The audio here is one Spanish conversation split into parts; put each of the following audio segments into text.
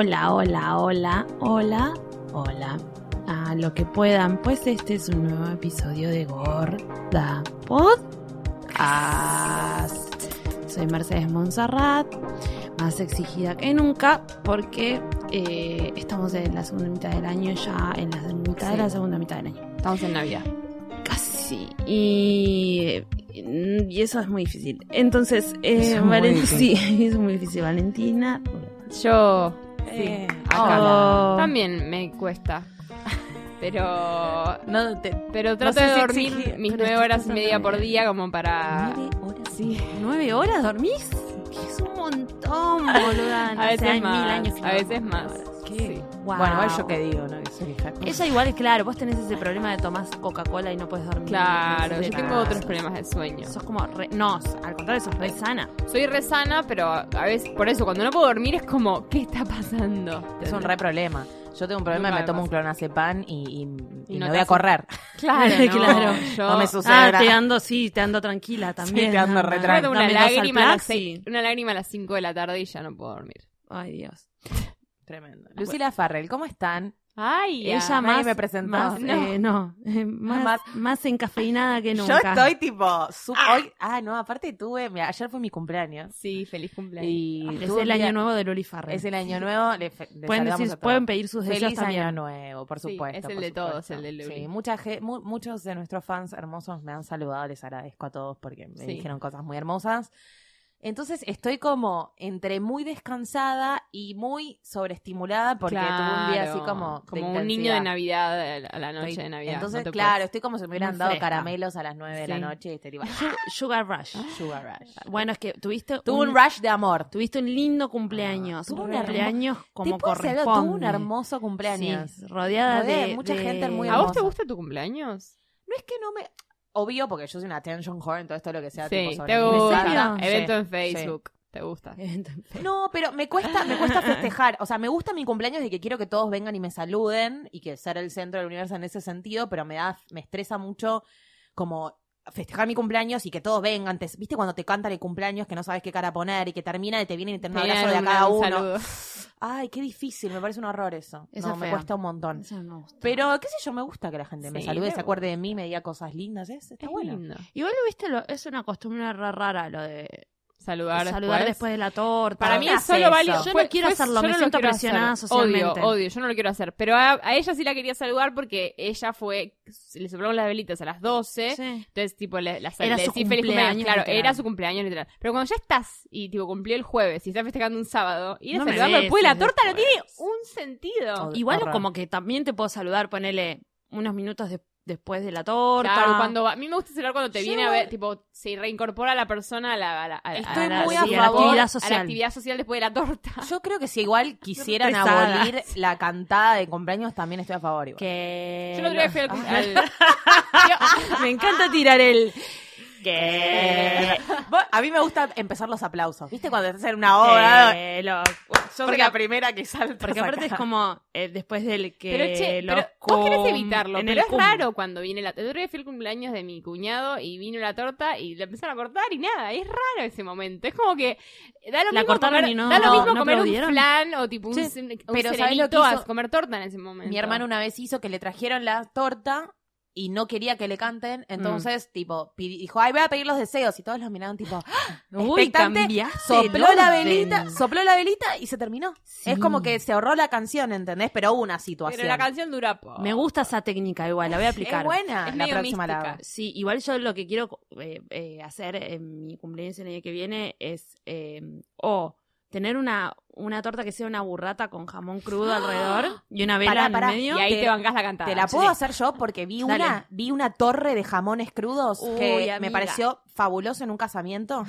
Hola, hola, hola, hola, hola. A lo que puedan, pues este es un nuevo episodio de Gorda Podcast. Soy Mercedes Monserrat, más exigida que nunca, porque eh, estamos en la segunda mitad del año, ya en la mitad de la segunda mitad del año. Estamos en Navidad. Casi. Y, y eso es muy difícil. Entonces, eh, Es muy Valen- difícil. sí, es muy difícil. Valentina. Yo Eh, acá hola. también me cuesta. Pero No, te, pero No trato sé de si dormir exigir, mis nueve horas y media por día como para ¿Nueve horas? sí. ¿Nueve horas dormís? Que es un montón, boluda. No a veces hay más, mil años a no veces más. horas. Sí. Wow. Bueno, yo qué digo, ¿no? Que soy hija. Ella igual, claro, vos tenés ese problema de tomás Coca-Cola y no puedes dormir. Claro, yo tengo otros problemas de sueño. Sos como, re- no, al contrario, sos re sana. Soy re sana, pero a veces por eso cuando no puedo dormir es como ¿qué está pasando? Es un re problema. Yo tengo un problema y Nunca me tomo un clonazepam y, y, y Y no me voy a correr. Claro, no, Claro. Yo No me sucede Ah, te ando, sí, te ando tranquila también. te ando re tomo una lágrima, a las seis- una lágrima a las 5 de la tarde y ya no puedo dormir. Ay, Dios. Tremendo. Lucila Farrell, ¿cómo están? Ay, Ella ya. más, me presentó. más, No. eh, no, eh, más, Más- más encafeinada que Yo nunca. estoy tipo, su- hoy, ah, no, aparte tuve, mira, ayer fue mi cumpleaños Sí, feliz cumpleaños. y Es el año nuevo de Loli Farrell. Es el año nuevo, le, fe- le pueden, decir, pedir sus deseos Feliz también. año nuevo, por Sí, supuesto. es el por de todos, el de Luli. Sí, mucha mu- muchos de nuestros fans hermosos me han saludado, les agradezco a todos porque me Sí. dijeron cosas muy hermosas. Entonces estoy como entre muy descansada y muy sobreestimulada porque tuve un día así Claro, como de como un niño de. Navidad a la noche Estoy- de Navidad. Entonces, no te claro, estoy como si me hubieran dado caramelos a las 9 de la noche y tipo, Su- Sugar Rush. sugar rush. Bueno, es que tuviste Tuve un rush de amor. Tuviste un lindo cumpleaños. Tuve un cumpleaños como ¿Te corresponde. Tuve un hermoso cumpleaños. Sí, rodeada Rodeada de, de mucha de- gente muy ¿A vos te hermosa. gusta tu cumpleaños? No es que no me... Obvio, porque yo soy una attention whore en todo esto lo que sea Sí, tipo sobre te gusta. Evento Sí, en Facebook. ¿Te gusta? No, pero me cuesta, me cuesta festejar. O sea, me gusta mi cumpleaños de que quiero que todos vengan y me saluden y que ser el centro del universo en ese sentido, pero me da, me estresa mucho como festejar mi cumpleaños y que todos vengan. Te- ¿Viste cuando te cantan el cumpleaños que no sabes qué cara poner y que termina y te vienen y te dan un abrazo de a cada un uno? Ay, qué difícil, me parece un horror eso. Eso no, me cuesta un montón. Eso me gusta. Pero, qué sé yo, me gusta que la gente me salude, se acuerde de mí, me diga cosas lindas. Es, está Es bueno. lindo. Igual viste, lo- es una costumbre re rara lo de Saludar, saludar después. después. de la torta. Para mí ¿Qué es solo válido. Yo fue- no quiero fue- hacerlo, yo me no lo siento presionada hacer. socialmente. Odio, odio, yo no lo quiero hacer. Pero a, a ella sí la quería saludar porque ella fue, le soplaron las velitas a las 12. Sí. Entonces, tipo, le, la, Era le su decí feliz cumpleaños. cumpleaños, Claro, literal. era su cumpleaños literal. Pero cuando ya estás y, tipo, cumplió el jueves y estás festejando un sábado, ir a No saludarlo después de la torta no tiene después. un sentido. Igual Horror. como que también te puedo saludar, ponele unos minutos de- después de la torta. Claro, cuando va- a mí me gusta saludar cuando te Yo- viene a ver, tipo, se reincorpora la persona a la, a la, a la- Estoy a la- muy sí, a la favor actividad a la social. A la actividad social después de la torta. Yo creo que si igual quisieran abolir la cantada de cumpleaños, también estoy a favor. igual. que Yo día fui al, al- me encanta tirar el Vos- a mí me gusta empezar los aplausos. ¿Viste cuando estás en una obra? Yo soy porque- la primera que salta. porque aparte es como eh, después del que Pero che, los pero vos querés evitarlo, en pero el es cum. raro cuando viene la... El otro día fui al cumpleaños de mi cuñado y vino la torta y la empezaron a cortar y nada, es raro ese momento. Es como que da lo La mismo cortaron comer, y no- da lo no- mismo no comer un flan o tipo un, Sí, un pero ¿sabés lo que a comer torta en ese momento. Mi hermano una vez hizo que le trajeron la torta y no quería que le canten, entonces, Mm. tipo, pidi- dijo, ay, voy a pedir los deseos, y todos los miraron, tipo, ¡ah! Uy, sopló la velita, sopló la velita y se terminó. Sí. Es como que se ahorró la canción, ¿entendés? Pero hubo una situación. Pero la canción dura poco. Me gusta esa técnica igual, la voy a aplicar. Es buena, Es la medio próxima la mística. Sí, igual yo lo que quiero eh, eh, hacer en mi cumpleaños el año que viene es eh, o tener una, una torta que sea una burrata con jamón crudo alrededor y una vela Pará, en pará. el medio. Y ahí Te- te bancás la cantada. Te la puedo Sí. hacer yo porque vi Dale. una, vi una torre de jamones crudos Uy, que me pareció fabuloso en un casamiento.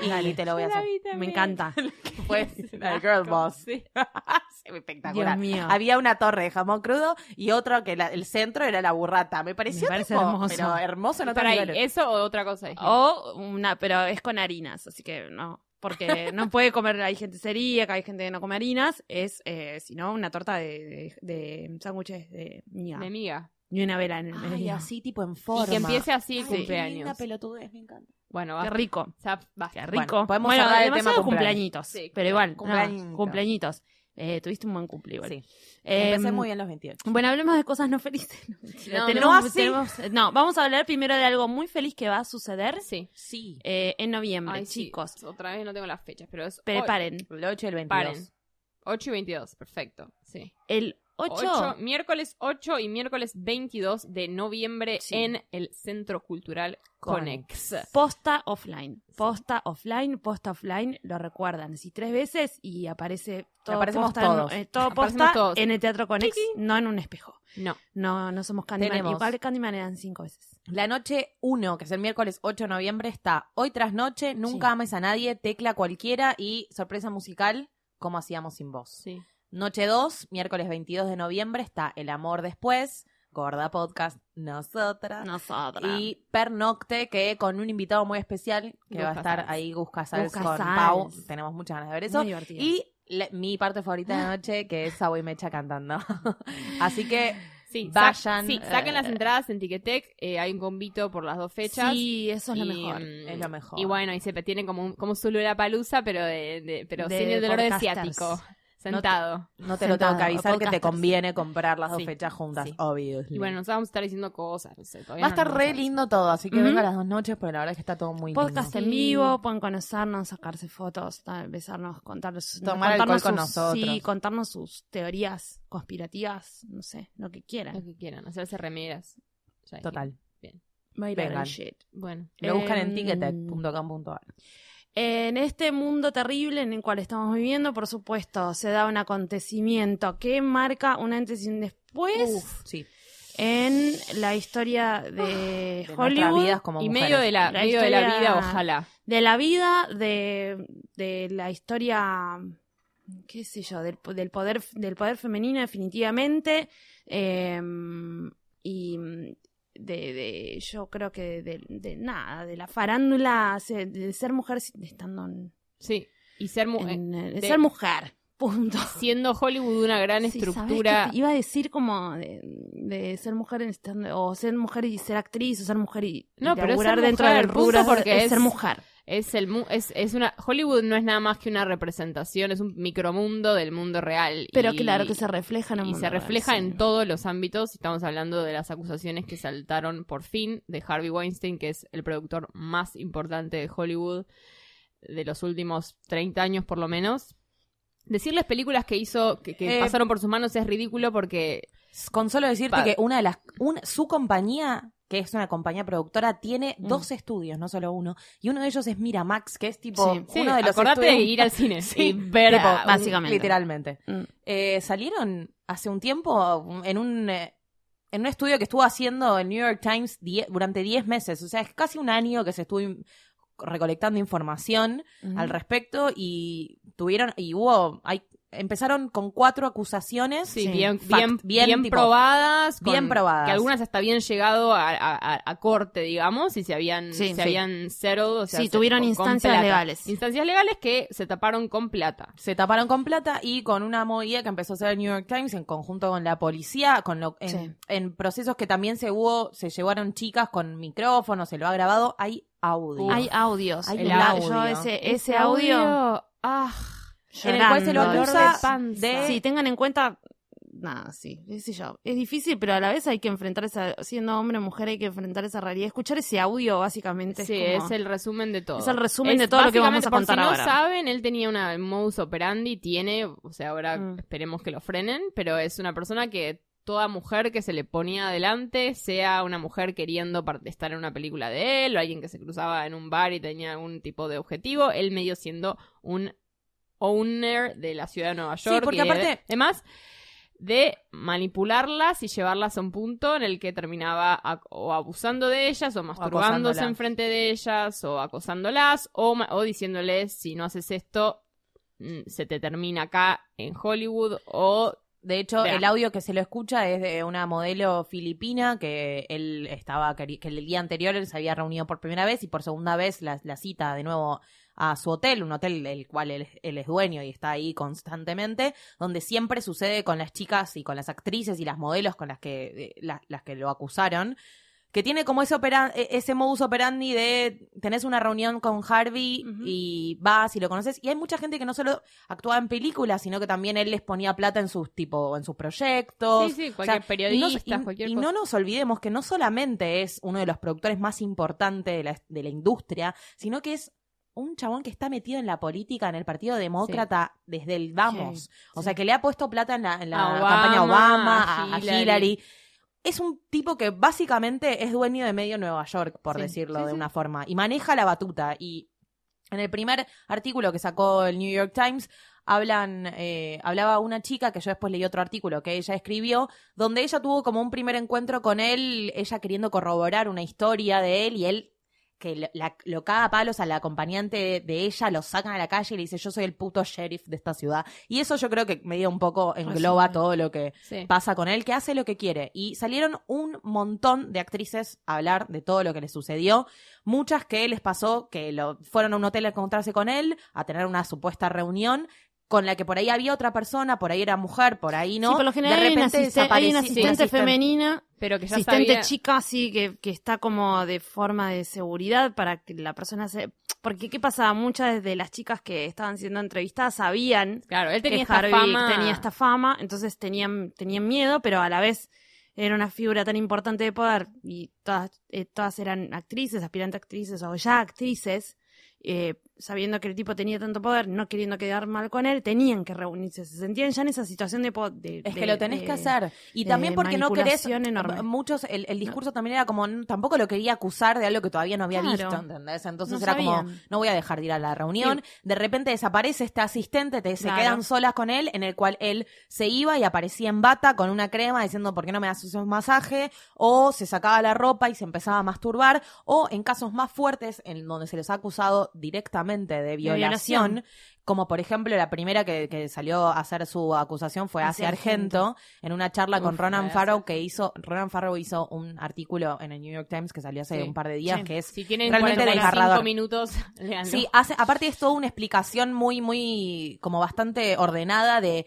Y Dale. te lo voy a hacer. Me encanta. Fue la Girl Boss. Sí. Espectacular. Dios mío. Había una torre de jamón crudo y otro que la- el centro era la burrata. Me pareció Me parece tipo, hermoso. pero hermoso en ahí, niveles. ¿eso o otra cosa? O una, pero es con harinas, así que no. Porque no puede comer, hay gente celíaca, hay gente que no come harinas, es, eh, sino una torta de, de, de sándwiches de miga. De miga. Y una vela en el Ay, medio. así tipo en forma. Y que empiece así el Ay, qué cumpleaños. linda pelotudez, me encanta. Bueno, Qué basta. rico. Ya, basta. Qué Bueno, rico. podemos bueno, cerrar el tema cumpleaños. cumpleañitos. Sí, pero igual, no, cumpleañitos. Eh, tuviste un buen cumple igual. Sí. Eh, Empecé muy bien los 28. Bueno, hablemos de cosas no felices. No. No, Tenemos- no así. tenemos- no, vamos a hablar primero de algo muy feliz que va a suceder Sí. Sí. eh, en noviembre, Ay, sí. chicos. Otra vez no tengo las fechas, pero es. Preparen. El 8 y el 22. Paren. 8 y 22, perfecto. Sí. El 8, Ocho- miércoles 8 y miércoles 22 de noviembre Sí. en el Centro Cultural Conex. posta offline. Posta offline, posta offline, lo recuerdan. Si tres veces y aparece todo Aparecemos posta, en- eh, todo Aparecemos posta todos. en el Teatro Conex, no en un espejo. No. No, no somos Candyman. Igual Candyman eran cinco veces. La noche 1, que es el miércoles 8 de noviembre, está Hoy tras noche, Nunca Sí. ames a nadie, Tecla cualquiera y Sorpresa musical, Como hacíamos sin vos. Sí. Noche 2, miércoles 22 de noviembre, está El amor después, Gorda Podcast, Nosotras. Nosotras. Y Pernocte, que con un invitado muy especial, que Gus va a estar Casals. ahí, Gus Casals Gus con Casals. Pau. Tenemos muchas ganas de ver eso. Muy divertido. Y la- mi parte favorita de la noche, que es Sabo y Mecha cantando. Así que Sí, Vayan, sa- sí, saquen las eh, entradas en Ticketek. eh, hay un convito por las dos fechas. Sí, eso es lo mejor. mm, Es lo mejor. Y bueno, y se tienen como, un- como su la palusa, pero, de, de- pero De sin el dolor de ciático. Sentado. no te lo tengo que avisar que te conviene comprar las dos Sí, fechas juntas, sí. obviously. Y bueno, nos vamos a estar diciendo cosas. No sé, todavía Va a no estar re lindo todo, así que Ujú. venga las dos noches, porque la verdad es que está todo muy Podcast lindo. en vivo, pueden conocernos, sacarse fotos, besarnos, contarnos, Tomar alcohol contarnos con sus, nosotros. Sí, contarnos sus teorías conspirativas, no sé, lo que Lo quieran. que quieran, hacerse remeras. Total. Vengan. shit. Bueno. Me buscan en Em, ticketek.com.ar. En este mundo terrible en el cual estamos viviendo, por supuesto, se da un acontecimiento que marca un antes y un después Uf, sí. en la historia de, De nuestras Hollywood. vidas como Y medio de la, La medio de la historia- vida, ojalá. de la vida, de, de la historia, qué sé yo, del, del poder, del poder femenino definitivamente, eh, y de, de, yo creo que de, de nada, de la farándula, de ser mujer estando en, Sí. Y ser, mu- en- de de- ser mujer, punto. siendo Hollywood una gran Sí, ¿sabés estructura. iba a decir como de, de ser mujer estando, o ser mujer y ser actriz, o ser mujer y, y No, pero dentro mujer, del rubro, porque es es- ser mujer. Es el mu- es, es una Hollywood no es nada más que una representación, es un micromundo del mundo real. Pero y- claro que se refleja en el y mundo se real, refleja sí. en todos los ámbitos. Estamos hablando de las acusaciones que saltaron por fin de Harvey Weinstein, que es el productor más importante de Hollywood de los últimos 30 años por lo menos. Decirles películas que hizo, que, que Eh, pasaron por sus manos es ridículo porque Con solo decirte que una de las. un- su compañía, que es una compañía productora, tiene Mm. dos estudios, no solo uno. Y uno de ellos es Miramax, que es tipo Sí. sí, uno de los acordate de estudios- ir al cine Sí, y ver tipo, a un- básicamente. Literalmente. Mm. Eh, salieron hace un tiempo en un. eh, en un estudio que estuvo haciendo el New York Times die- durante 10 meses. O sea, es casi un año que se estuvo recolectando información al respecto y tuvieron. Y hubo. Hay, empezaron con cuatro acusaciones. Sí, Sí. bien, Fact, bien, bien bien, tipo- probadas. bien probadas. Que algunas hasta habían llegado a, a- a- a corte, digamos, y se habían, Sí, se sí. habían settled, o sea, Sí, se- tuvieron con- instancias legales. Instancias legales que se taparon con plata. se taparon con plata y con una movida que empezó a hacer el New York Times en conjunto con la policía, con lo, en, Sí. en procesos que también se hubo, se llevaron chicas con micrófonos, se lo ha grabado, hay audio. Hay audios. Hay El yo audio. ese, ese audio, Ah, en el cual se lo acusa de panza. de Sí, tengan en cuenta nada, sí, qué sé yo. Es difícil, pero a la vez hay que enfrentar esa, siendo hombre o mujer, hay que enfrentar esa realidad. Escuchar ese audio, básicamente. Sí, es, es el resumen de todo. Es el resumen de todo lo que vamos a contar por si ahora. no saben, él tenía una modus operandi, tiene, o sea, ahora Mm. esperemos que lo frenen, pero es una persona que toda mujer que se le ponía adelante, sea una mujer queriendo estar en una película de él, o alguien que se cruzaba en un bar y tenía algún tipo de objetivo, él medio siendo un owner de la ciudad de Nueva Sí, York. porque y aparte- Además, de manipularlas y llevarlas a un punto en el que terminaba o abusando de ellas o masturbándose acosándolas. enfrente de ellas o acosándolas o, o diciéndoles si no haces esto mm, se te termina acá en Hollywood o De hecho, Vean. el audio que se lo escucha es de una modelo filipina que él estaba, que el día anterior él se había reunido por primera vez y por segunda vez la, la cita de nuevo a su hotel, un hotel del cual él, él es dueño y está ahí constantemente, donde siempre sucede con las chicas y con las actrices y las modelos con las que, eh, las que lo acusaron, que tiene como ese, opera- e- ese modus operandi de tenés una reunión con Harvey y vas y lo conoces. Y hay mucha gente que no solo actuaba en películas, sino que también él les ponía plata en sus tipo, en sus proyectos. Sí, sí, O cualquier sea, periodista, y no, y- cualquier y cosa. no nos olvidemos que no solamente es uno de los productores más importantes de la, de la industria, sino que es un chabón que está metido en la política, en el Partido Demócrata, desde el vamos. Sí, o sí. sea, que le ha puesto plata en la, en la A Obama, campaña Obama, a a, a Hillary. Hillary. Es un tipo que básicamente es dueño de medio Nueva York, por decirlo de una forma, y maneja la batuta. Y en el primer artículo que sacó el New York Times, hablan, eh, hablaba una chica que yo después leí otro artículo que ella escribió, donde ella tuvo como un primer encuentro con él, ella queriendo corroborar una historia de él y él que lo- la- lo caga a palos al acompañante de ella, lo sacan a la calle y le dice yo soy el puto sheriff de esta ciudad. Y eso yo creo que medio un poco engloba todo lo que Sí. pasa con él, que hace lo que quiere. Y salieron un montón de actrices a hablar de todo lo que le sucedió. Muchas que les pasó que lo, fueron a un hotel a encontrarse con él, a tener una supuesta reunión con la que por ahí había otra persona, por ahí era mujer, por ahí no. Sí, por lo general de hay, una repente asisten- hay una desapareci- asistente asisten- femenina, pero que ya asistente sabía- chica, sí, que, que está como de forma de seguridad para que la persona se... Porque, ¿qué pasaba? Muchas de las chicas que estaban siendo entrevistadas sabían claro él tenía que esta Harvey fama tenía esta fama, entonces tenían, tenían miedo, pero a la vez era una figura tan importante de poder y todas, eh, todas eran actrices, aspirantes actrices o ya actrices, eh, sabiendo que el tipo tenía tanto poder, no queriendo quedar mal con él, tenían que reunirse, se sentían ya en esa situación de... Es de- que lo tenés de- que hacer. Y también porque no querés. enorme. Muchos, el, el discurso también era como. Tampoco lo quería acusar de algo que todavía no había Claro. visto, ¿entendés? Entonces No era como. No voy a dejar de ir a la reunión. De repente desaparece este asistente, te, se Claro. quedan solas con él, en el cual él se iba y aparecía en bata con una crema diciendo, ¿por qué no me haces un masaje? O se sacaba la ropa y se empezaba a masturbar. O en casos más fuertes, en donde se les ha acusado directamente de violación. violación. Como por ejemplo la primera que, que salió a hacer su acusación fue Hacia Argento, en una charla con Ronan Farrow que hizo, Ronan Farrow hizo un artículo en el New York Times que salió hace Sí. un par de días Sí. que es si tienen realmente 45 desgarrador. minutos. Sí, hace, aparte es toda una explicación muy, muy, como bastante ordenada de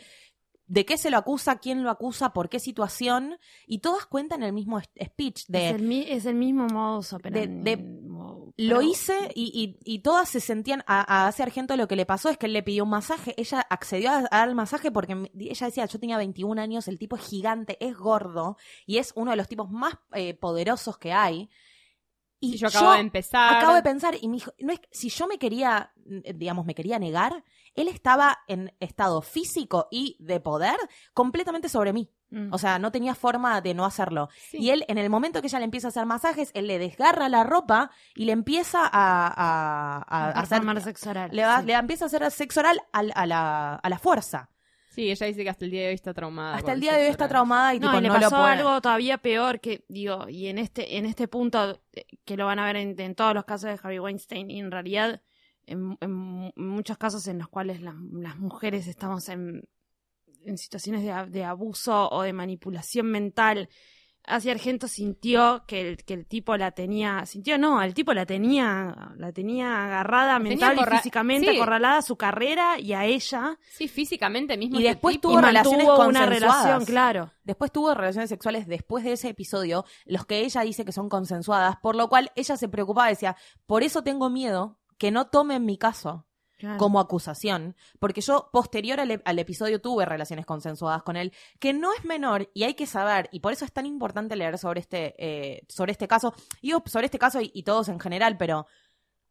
de qué se lo acusa, quién lo acusa, por qué situación, y todas cuentan el mismo speech de es, el, mi- es el mismo modus operandi. de- Mo- lo pero- hice y, y, y todas se sentían a, a ese Argento lo que le pasó es que él le pidió un masaje, ella accedió a- al masaje porque ella decía, yo tenía 21 años, el tipo es gigante, es gordo y es uno de los tipos más eh, poderosos que hay. Y yo acabo de empezar. Acabo de pensar y me dijo, no es, si yo me quería, digamos, me quería negar, él estaba en estado físico y de poder completamente sobre mí. Mm. O sea, no tenía forma de no hacerlo. Sí. Y él, en el momento que ella le empieza a hacer masajes, él le desgarra la ropa y le empieza a, a- a A hacer. sexo oral, Le, va- sí. le empieza a hacer sexo oral al- a, la, a la fuerza. Sí, ella dice que hasta el día de hoy está traumada. Hasta el día de hoy está traumada y No, tipo, y le no lo pasó puede. algo todavía peor que, digo, y en este, en este punto, eh, que lo van a ver en, en todos los casos de Harvey Weinstein, y en realidad, en, en mu- muchos casos en los cuales las, las mujeres estamos en, en situaciones de, abuso o de manipulación mental, Hacia Argento sintió que el, que el tipo la tenía, sintió no, el tipo la tenía, la tenía agarrada La tenía mental y físicamente, sí. acorralada a su carrera y a ella, Sí, físicamente mismo. Y este después tipo. tuvo y relaciones una relación, claro. Después tuvo relaciones sexuales después de ese episodio, los que ella dice que son consensuadas, por lo cual ella se preocupaba, decía, por eso tengo miedo que no tomen mi caso. Como acusación, porque yo posterior al, e- al episodio tuve relaciones consensuadas con él, que no es menor y hay que saber, y por eso es tan importante leer sobre este, eh, sobre este caso, y sobre este caso y todos en general, pero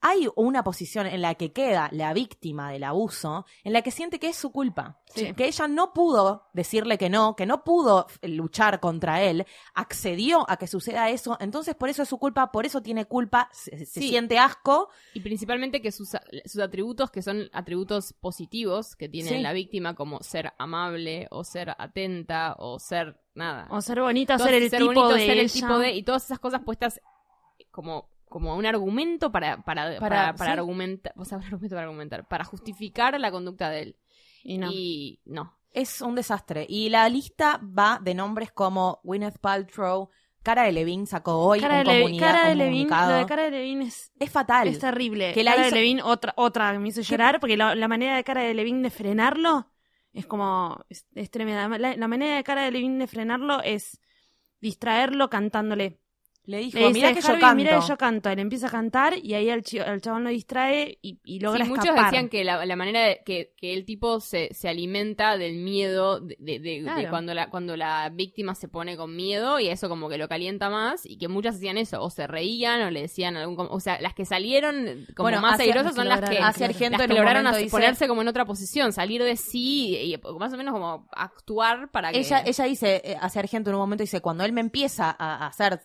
hay una posición en la que queda la víctima del abuso, en la que siente que es su culpa, Sí. que ella no pudo decirle que no, que no pudo f- luchar contra él, accedió a que suceda eso, entonces por eso es su culpa, por eso tiene culpa, se, se Sí. siente asco, Y principalmente que sus, sus atributos, que son atributos positivos que tiene Sí. la víctima, como ser amable, o ser atenta, o ser nada. O ser bonita, ser el tipo bonito, de ser el tipo de. Y todas esas cosas puestas como, como un argumento para, para, para, para sí. argumentar. O sea, un argumento para argumentar. Para justificar la conducta de él. Y no. Y no. Es un desastre. Y la lista va de nombres como Gwyneth Paltrow, Cara de Levine sacó hoy cara, un, de, Levi- comunica- cara de lo de cara de Levine es, Es fatal. es terrible. Que la cara hizo- de Levine, otra, otra que me hizo llorar, porque la, la manera de cara de Levine de frenarlo es como, es, es tremenda. La, la manera de cara de Levine de frenarlo es distraerlo cantándole. Le dijo, Le dice, mira que yo Harvey, canto. mira que yo canto. Él empieza a cantar y ahí el, chi- el chabón lo distrae y, y logra Sí, muchos escapar. decían que la, la manera de, que, que el tipo se, se alimenta del miedo, de, de- de- de Claro. cuando, la, cuando la víctima se pone con miedo y eso como que lo calienta más y que muchas hacían eso, o se reían o le decían algún... O sea, las que salieron como Bueno, más hacia- airosas son las que, hacia Argento las que lograron momento as- dice- ponerse como en otra posición, salir de sí y, y más o menos como actuar para que... Ella, ella dice, eh, hace Argento en un momento, dice, cuando él me empieza a, a hacer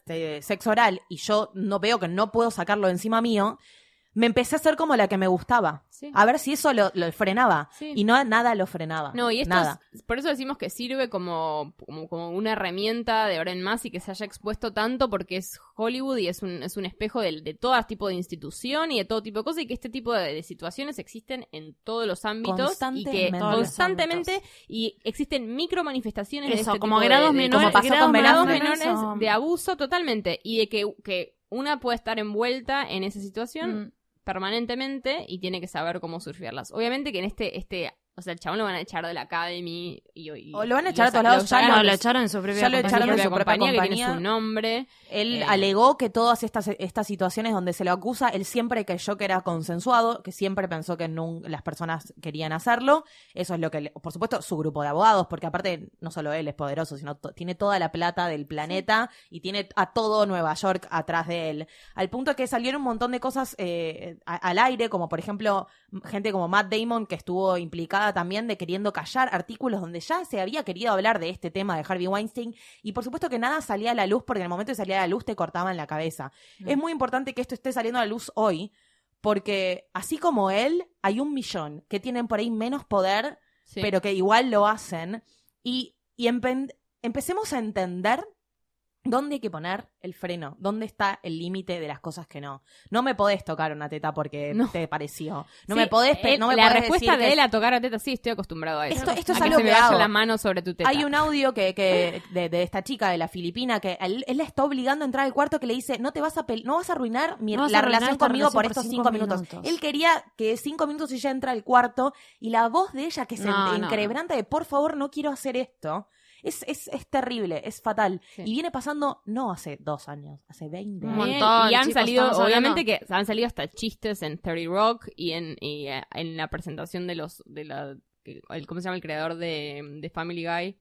sexo oral y yo no veo que no puedo sacarlo de encima mío, me empecé a hacer como la que me gustaba. Sí. A ver si eso lo, lo frenaba. Sí. Y no nada lo frenaba. No, y esto nada. es- por eso decimos que sirve como, como, como una herramienta de ahora en más y que se haya expuesto tanto porque es Hollywood y es un, es un espejo de, de todo tipo de institución y de todo tipo de cosas y que este tipo de, de situaciones existen en todos los ámbitos y que Constantemente. constantemente y existen micro manifestaciones de Eso, este como tipo de- grados de, menores, como pasó grados grados menores de abuso totalmente y de que, que una puede estar envuelta en esa situación Mm. Permanentemente y tiene que saber cómo surfearlas. Obviamente que en este, este, o sea, el chabón lo van a echar de la Academy y, y- O lo van a echar a todos lados, ya No, lo echaron en su propia ya lo compañía. echaron de propia su propia compañía, que compañía. tiene su nombre. Él Eh, alegó que todas estas, estas situaciones donde se lo acusa, él siempre creyó que era consensuado, que siempre pensó que nun- las personas querían hacerlo. Eso es lo que, por supuesto, su grupo de abogados, porque aparte no solo él es poderoso, sino tiene toda la plata del planeta y tiene a todo Nueva York atrás de él. Al punto que salieron un montón de cosas eh, al aire, como por ejemplo gente como Matt Damon, que estuvo también de queriendo callar artículos donde ya se había querido hablar de este tema de Harvey Weinstein y por supuesto que nada salía a la luz porque en el momento de salir a la luz te cortaban la cabeza. Es muy importante que esto esté saliendo a la luz hoy porque así como él, hay un millón que tienen por ahí menos poder, Sí. pero que igual lo hacen y, y empecemos a entender dónde hay que poner el freno, dónde está el límite de las cosas que no. No me podés tocar una teta porque No. te pareció. No Sí, me podés, él- no me la podés respuesta decir de él a tocar a teta, sí, estoy acostumbrado a eso. Esto- esto A es que algo se que vaya hago. la mano sobre tu teta. Hay un audio que, que de, de esta chica de la Filipina que él, él la está obligando a entrar al cuarto que le dice no te vas a no vas a arruinar mi- No la arruinar relación conmigo por por estos cinco minutos. minutos. Él quería que cinco minutos y ya entra al cuarto y la voz de ella que se No, de por favor no quiero hacer esto. Es, es, es terrible, es fatal. Sí. Y viene pasando no hace dos años, hace 20 Un años. Bien, montón, y han chicos, salido, obviamente hablando- que han salido hasta chistes en 30 Rock y en, y, eh, en la presentación de los, de la, que- el, ¿cómo se llama? El creador de, de Family Guy.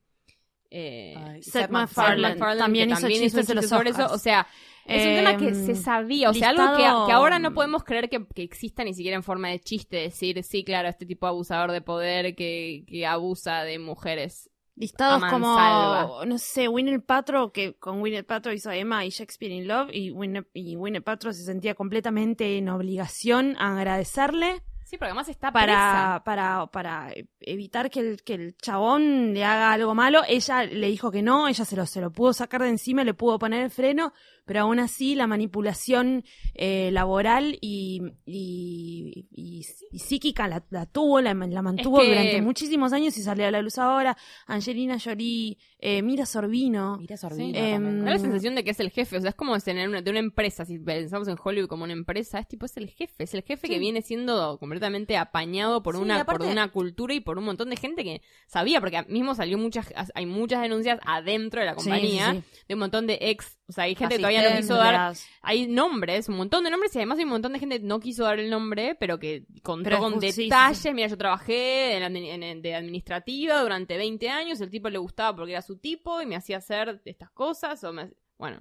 Eh, Ay, Seth Seth MacFarlane. También hizo también chistes hizo de los chistes sobre eso. O sea, es un tema que Em, se sabía. O sea, algo que, que ahora no podemos creer que, que exista ni siquiera en forma de chiste. Decir, sí, claro, este tipo abusador de poder que, que abusa de mujeres. Listados como, no sé, Winnet Patro, que con Winnet Patro hizo Emma y Shakespeare in Love, y Winnet, y Gwyneth Paltrow se sentía completamente en obligación a agradecerle Sí, porque además está presa. para, para, para evitar que el, que el chabón le haga algo malo. Ella le dijo que no, ella se lo, se lo pudo sacar de encima, le pudo poner el freno, pero aún así la manipulación eh, laboral y, y, y- y psíquica la, la tuvo, la, la mantuvo que- durante muchísimos años y salió a la luz ahora. Angelina Jolie, eh, Mira Sorbino. Mira Sorbino Sí. Em. Da la sensación de que es el jefe, o sea, es como tener una, de una empresa, si pensamos en Hollywood como una empresa, es tipo, es el jefe, es el jefe que viene siendo completamente apañado por Sí, una, aparte- por una cultura y por un montón de gente que sabía, porque mismo salió muchas, hay muchas denuncias adentro de la compañía, sí, sí. de un montón de ex, o sea, hay gente que todavía no quiso dar. Hay nombres, un montón de nombres y además hay un montón de gente que no quiso dar el nombre, pero que contó Pero con sí, detalles. Mira, yo trabajé en, admi- en- en- de administrativa durante 20 años, el tipo le gustaba porque era su tipo y me hacía hacer estas cosas. O me... Bueno,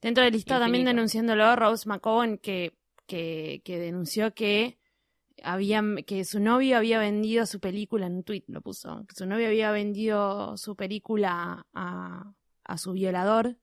Dentro del listado también denunciándolo Rose McCowan que, que, que denunció que había, que su novio había vendido su película en un tweet, lo puso, que su novio había vendido su película a, a su violador.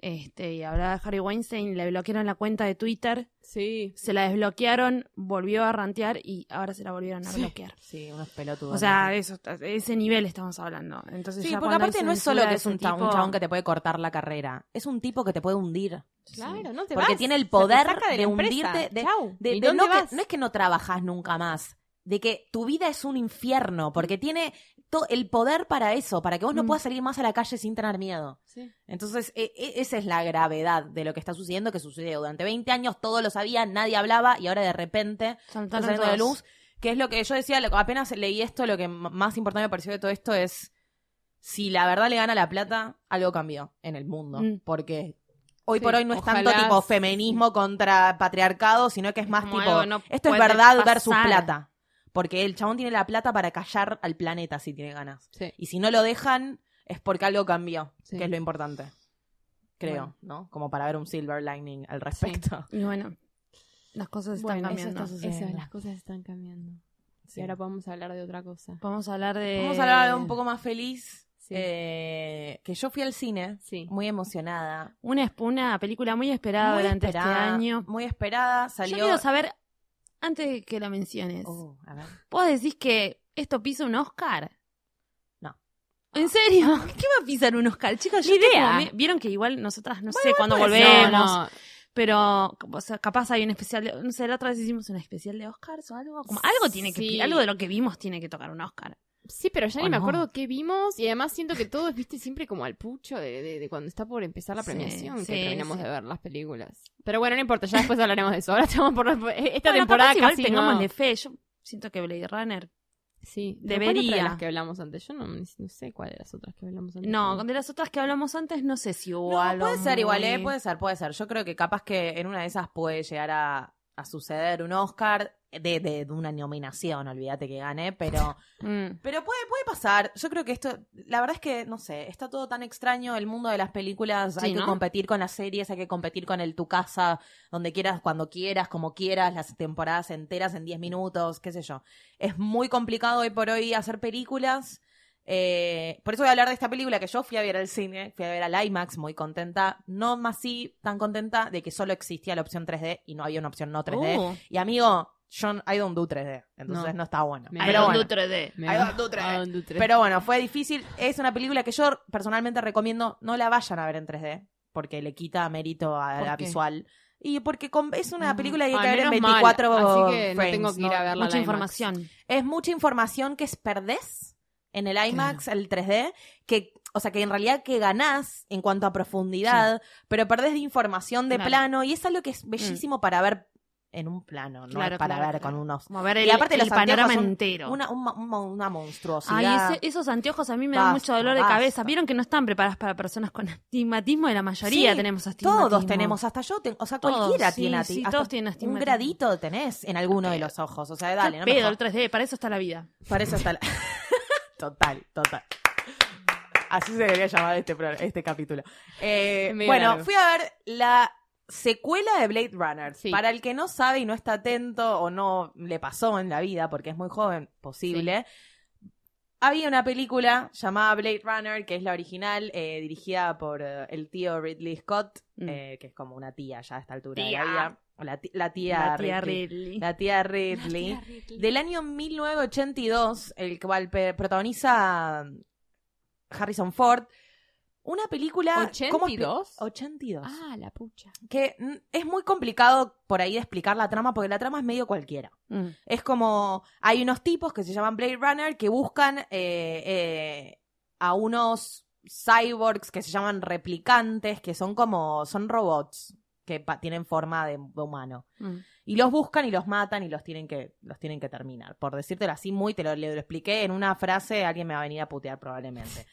Este, y hablaba de Harry Weinstein, le bloquearon la cuenta de Twitter, sí. se la desbloquearon, volvió a rantear y ahora se la volvieron a Sí. bloquear. Sí, unos pelotudos. O sea, ¿no? eso, ese nivel estamos hablando. Entonces, Sí, ya porque aparte no es solo que de es un, un chabón que te puede cortar la carrera, es un tipo que te puede hundir. Claro, no te Porque vas. tiene el O sea, te poder de, hundirte. De, de- ¿Y de dónde no, que- no es que no trabajas nunca más, de que tu vida es un infierno, porque tiene to- el poder para eso, para que vos no Mm. puedas salir más a la calle sin tener miedo. Sí. Entonces, e- e- esa es la gravedad de lo que está sucediendo, que sucedió durante 20 años, todos lo sabían, nadie hablaba, y ahora de repente está saliendo de luz, que es lo que yo decía, lo- apenas leí esto, lo que más importante me pareció de todo esto es, si la verdad le gana la plata, algo cambió en el mundo, Mm. porque... Hoy Sí, por hoy no es tanto tipo feminismo contra patriarcado, sino que es más como tipo, algo no esto es verdad pasar. versus plata. Porque el chabón tiene la plata para callar al planeta si tiene ganas. Sí. Y si no lo dejan, es porque algo cambió, Sí. que es lo importante. Creo, Bueno. ¿no? Como para ver un silver lining al respecto. Y bueno, las cosas están Bueno, eso cambiando. está Eso, sucediendo. las cosas están cambiando. Sí. Y ahora podemos hablar de otra cosa. Vamos a hablar de. Vamos a hablar de algo un poco más feliz. Sí. eh, que yo fui al cine, Sí. muy emocionada. Una, una película muy esperada muy durante esperada, este año. Muy esperada. Yo Salió. quiero saber, antes de que la menciones, Oh, a ver. ¿vos decís que esto pisa un Oscar? No. ¿En serio? ¿Qué va a pisar un Oscar? Chicos, yo idea. como Vieron que igual nosotras, no sé cuándo volvemos, No, no. pero o sea, capaz hay un especial, de, no sé, la otra vez hicimos un especial de Oscars o algo. Como, algo tiene que, Sí. algo de lo que vimos tiene que tocar un Oscar. Sí, pero ya ¿O ni me no? acuerdo qué vimos y además siento que todo es, viste, siempre como al pucho de, de- de cuando está por empezar la premiación sí, que terminamos sí. de ver las películas. Pero bueno, no importa, ya después hablaremos de eso. Ahora estamos por esta Bueno, temporada capaz igual casi tengámosle no. fe. Yo siento que Blade Runner. Sí, Debería. ¿Cuál otra de las que hablamos antes? Yo no, no sé cuál de las otras que hablamos antes. No, de las otras que hablamos antes, no sé si hubo No, algo puede ser igual, ¿eh? Puede ser, puede ser. Yo creo que capaz que en una de esas puede llegar a, a suceder un Oscar de, de, de una nominación, olvídate que gane, pero, Mm. pero puede, puede pasar. Yo creo que esto, la verdad es que, no sé, está todo tan extraño, el mundo de las películas, Sí, hay que ¿no? competir con las series, hay que competir con el tu casa, donde quieras, cuando quieras, como quieras, las temporadas enteras en 10 minutos, qué sé yo. Es muy complicado hoy por hoy hacer películas. Eh, por eso voy a hablar de esta película que yo fui a ver al cine, fui a ver al IMAX, muy contenta. No más sí tan contenta de que solo existía la opción 3D y no había una opción no 3D. Uh. Y amigo, yo I don't do 3D, entonces no, No. está bueno. Me- I Pero don't bueno, do 3D. Me- I don't do 3D. I don't do 3D. pero bueno, fue difícil. Es una película que yo personalmente recomiendo no la vayan a ver en 3D, porque le quita mérito a ¿Por la visual. Y porque es una Mm. película que hay Ay, que ver en menos mal, 24 así que no frames, tengo que ir ¿no? a verla. Mucha IMAX. información. es mucha información que es perdés en el IMAX, el 3D, que, o sea, que en realidad que ganás en cuanto a profundidad, pero perdés de información de Claro. plano y es algo que es bellísimo para ver en un plano, no Claro, para claro, ver claro. con unos Como ver Y el, aparte el los panorama entero. una, un- una, una monstruosidad. Ay, ese- esos anteojos a mí me dan mucho dolor de basta. cabeza. Vieron que no están preparados para personas con astigmatismo y la mayoría Sí, tenemos astigmatismo. Todos tenemos, hasta yo, tengo, o sea, Todos, cualquiera sí, tiene sí, hasta todos tienen Un astigmatismo. gradito tenés en alguno de los ojos, o sea, dale, no me pedo jodas. el 3D, para eso está la vida. Para eso está la... total, total. Así se debería llamar este, este capítulo. Eh, bueno, largo. fui a ver la secuela de Blade Runner. Sí. Para el que no sabe y no está atento o no le pasó en la vida, porque es muy joven, posible. Había una película llamada Blade Runner, que es la original, eh, dirigida por eh, el tío Ridley Scott, Mm. eh, que es como una tía ya a esta altura Tía. de la vida. La, la tía, la tía Ridley. Ridley. La tía Ridley. Del año 1982, el cual protagoniza Harrison Ford. Una película... ¿cómo expli- ¿82? 82. Ah, la pucha. Que mm, es muy complicado por ahí de explicar la trama, porque la trama es medio cualquiera. Mm. Es como, hay unos tipos que se llaman Blade Runner que buscan eh, eh, a unos cyborgs que se llaman replicantes, que son como, son robots que tienen forma de, de humano. Mm. Y los buscan y los matan y los tienen que, los tienen que terminar. Por decírtelo así muy, te lo, lo expliqué en una frase, alguien me va a venir a putear probablemente.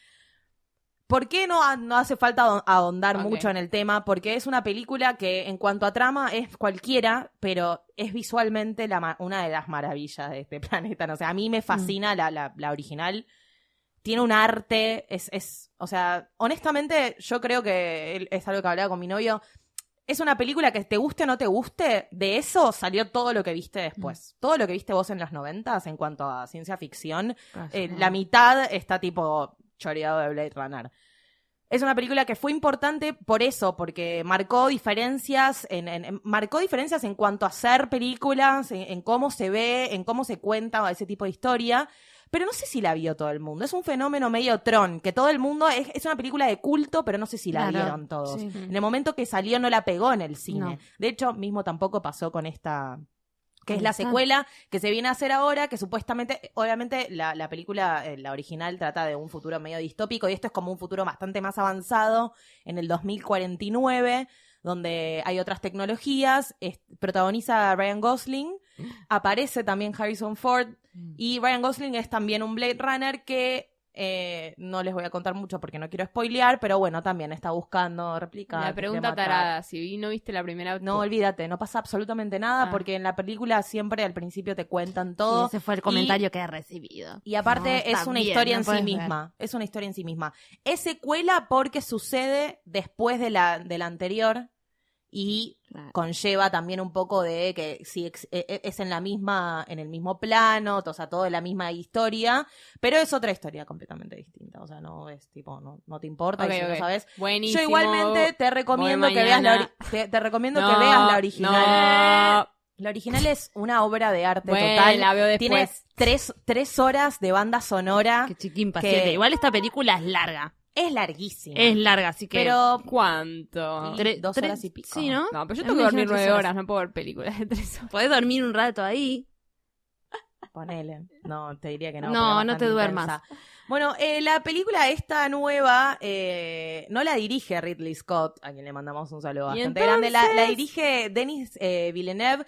¿Por qué no, no hace falta ahon- ahondar mucho en el tema? Porque es una película que en cuanto a trama es cualquiera, pero es visualmente la una de las maravillas de este planeta. No sé, a mí me fascina la, la- la original. Tiene un arte, es, es, o sea, honestamente yo creo que es algo que hablaba con mi novio. Es una película que te guste o no te guste, de eso salió todo lo que viste después. Todo lo que viste vos en los noventas en cuanto a ciencia ficción, eh, la mitad está tipo choreado de Blade Runner. Es una película que fue importante por eso, porque marcó diferencias, en, en- en- marcó diferencias en cuanto a hacer películas, en, en cómo se ve, en cómo se cuenta ese tipo de historia. Pero no sé si la vio todo el mundo. Es un fenómeno medio tron, que todo el mundo. Es, es una película de culto, pero no sé si la Claro, vieron todos. sí. En el momento que salió no la pegó en el cine. No. De hecho, mismo tampoco pasó con esta. Que es la secuela que se viene a hacer ahora, que supuestamente, obviamente, la, la película, eh, la original, trata de un futuro medio distópico y esto es como un futuro bastante más avanzado en el 2049, donde hay otras tecnologías. es- protagoniza a Ryan Gosling, aparece también Harrison Ford y Ryan Gosling es también un Blade Runner que eh, no les voy a contar mucho porque no quiero spoilear, pero bueno, también está buscando replicar. La pregunta tarada, si vi- no viste la primera... No, olvídate, no pasa absolutamente nada Ah. porque en la película siempre al principio te cuentan Sí, todo. ese fue el comentario que he recibido. Y aparte No, es una bien, historia no en sí ver. misma. Es una historia en sí misma. Es secuela porque sucede después de la, de la anterior y Claro. conlleva también un poco de que si e- e- es en la misma, en el mismo plano, o sea, todo de la misma historia, pero es otra historia completamente distinta. O sea, no es tipo, no, no te importa Ok, y si no ok. sabes. Buenísimo. Yo igualmente te recomiendo que veas la te, te recomiendo No, que veas la original. no. La original es una obra de arte Bueno, total. la veo después. Tienes tres, tres horas de banda sonora. Qué chiquín paciente. que- Igual esta película es larga. Es larguísima. Es larga, así que. pero ¿Cuánto? Tre- dos horas y pico. Sí, ¿no? No, pero yo tengo que dormir nueve horas, no puedo ver películas de tres horas. Podés dormir un rato ahí. ponele. No, te diría que no. No, no te duermas. Bueno, eh, la película esta nueva eh, no la dirige Ridley Scott, a quien le mandamos un saludo ¿Y bastante grande. La, la dirige Denis eh, Villeneuve,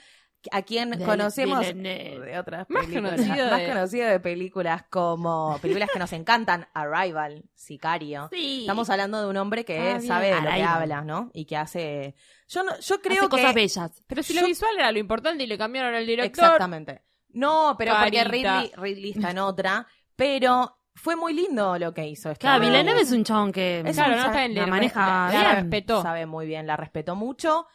a quien conocemos de otras Más películas. conocido más de- conocido de películas como películas que nos encantan, Arrival, Sicario. Sí. Estamos hablando de un hombre que Ah, bien. sabe de lo que habla, ¿no? Y que hace. Yo no, yo creo Hace que. cosas bellas. Pero si Yo- lo visual era lo importante y le cambiaron al director. Exactamente. No, pero porque. Ridley, Ridley está en otra. Pero fue muy lindo lo que hizo. esta Claro, vez. Villeneuve es un chabón que. Es Claro, un no sa- está en la le- maneja la, la bien. respetó. Sabe muy bien, la respeto mucho.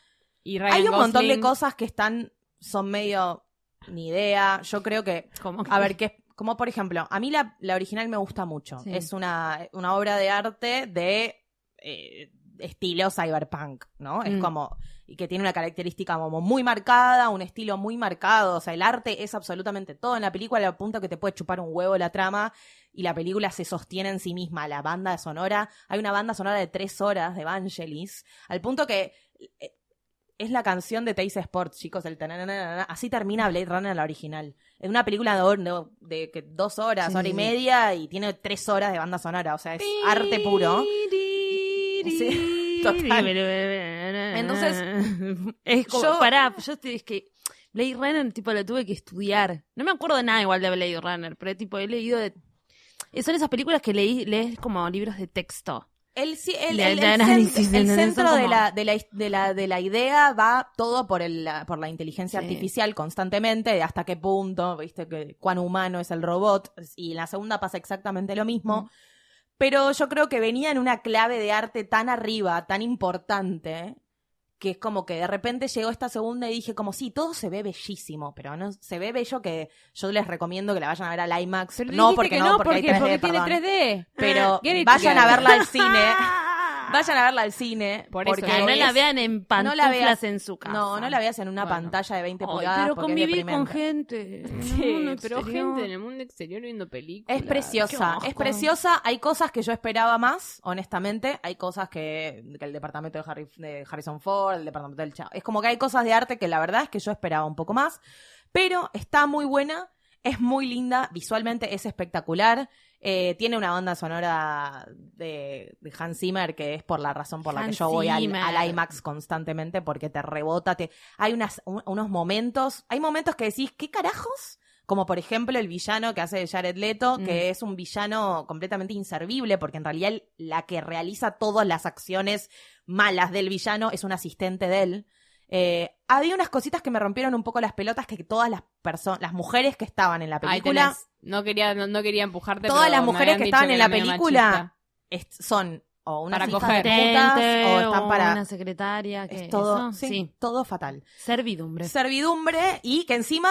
Y Ryan Hay un montón de cosas que están, son medio ni idea. Yo creo que, que- a ver, que como por ejemplo, a mí la, la original me gusta mucho. Sí. Es una, una obra de arte de eh, estilo cyberpunk, ¿no? Es Mm. como, y que tiene una característica como muy marcada, un estilo muy marcado. O sea, el arte es absolutamente todo en la película, al punto que te puede chupar un huevo la trama y la película se sostiene en sí misma. La banda sonora, hay una banda sonora de tres horas de Vangelis, al punto que eh, es la canción de Teis Sports, chicos, el tananana. así termina Blade Runner la original. Es una película de, de, de dos horas, Sí, hora y media y tiene tres horas de banda sonora, o sea, es arte puro. Sí, total. Entonces, es como, yo- pará, yo te, es que Blade Runner, tipo, lo tuve que estudiar. No me acuerdo de nada igual de Blade Runner, pero tipo, he leído de... Son esas películas que leí, lees como libros de texto. El, el, el- centro de la, de, la, de, la, de la idea va todo por, el, por la inteligencia Sí. artificial constantemente, de hasta qué punto, viste, que cuán humano es el robot, y en la segunda pasa exactamente lo mismo. Pero yo creo que venía en una clave de arte tan arriba, tan importante, que es como que de repente llegó esta segunda y dije como, sí, todo se ve bellísimo, pero no se ve bello que yo les recomiendo que la vayan a ver al IMAX. Pero no, porque que no, porque, hay 3D, porque tiene perdón. 3D. Pero vayan a verla al cine. Vayan a verla al cine. Por eso, porque no es- la vean en no pantuflas la veas- en su casa. No, no la veas en una Bueno. pantalla de 20 Ay, pulgadas. pero convivir con gente. en el Sí, mundo pero exterior. gente en el mundo exterior viendo películas. Es preciosa, es preciosa. Hay cosas que yo esperaba más, honestamente. Hay cosas que, que el departamento de, Harry- de Harrison Ford, el departamento del Chavo. Es como que hay cosas de arte que la verdad es que yo esperaba un poco más. Pero está muy buena, es muy linda, visualmente es espectacular. Eh, tiene una banda sonora de, de Hans Zimmer que es por la razón por la que yo voy al, IMAX constantemente porque te rebota. Te, hay unas, un- unos momentos, hay momentos que decís, ¿qué carajos? como por ejemplo el villano que hace de Jared Leto, Mm. que es un villano completamente inservible, porque en realidad la que realiza todas las acciones malas del villano es un asistente de él. Eh, había unas cositas que me rompieron un poco las pelotas que todas las personas, las mujeres que estaban en la película. No quería, no, no quería empujarte. todas pero las mujeres que estaban en la película es- son o unas Para hijas coger. de putas, o están o para una secretaria. que es todo, sí, sí. todo fatal. Servidumbre. servidumbre y que encima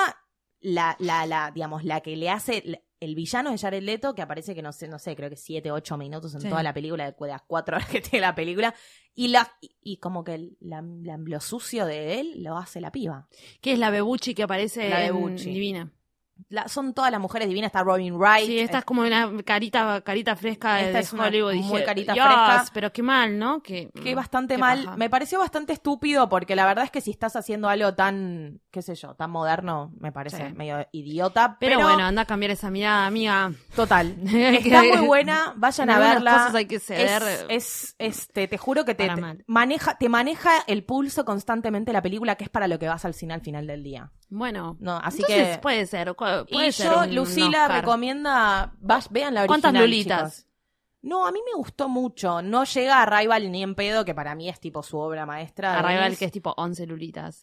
la, la, la, digamos, la que le hace la- el villano de Jared Leto, que aparece que no sé, no sé, creo que siete, ocho minutos en Sí. toda la película, de las cuatro horas que tiene la película, y la, y, y como que el- la- la- lo sucio de él lo hace la piba. Que es la Bebuchi que aparece La en. Divina. La- son todas las mujeres divinas, está Robin Wright. Sí, esta es como una carita, carita fresca Esta de es una Hollywood. muy Dije, carita "Dios, fresca". Pero qué mal, ¿no? Que, mm, bastante qué mal. paja. Me pareció bastante estúpido porque la verdad es que si estás haciendo algo tan, qué sé yo, tan moderno, me parece Sí. medio idiota. Pero, Pero, bueno, anda a cambiar esa mirada, amiga. total. Está muy buena, vayan a verla. cosas hay que ceder. Es, es, este, te juro que te, mal. maneja, te maneja el pulso constantemente la película, que es para lo que vas al cine al final del día. Bueno, No, así que. puede ser. Puede y ser yo, un Lucila, Oscar. recomienda. vas- vean la original. ¿Cuántas Lulitas? chicos. No, a mí me gustó mucho. No llega a Arrival ni en pedo, que para mí es tipo su obra maestra. Arrival, que es tipo 11 lulitas.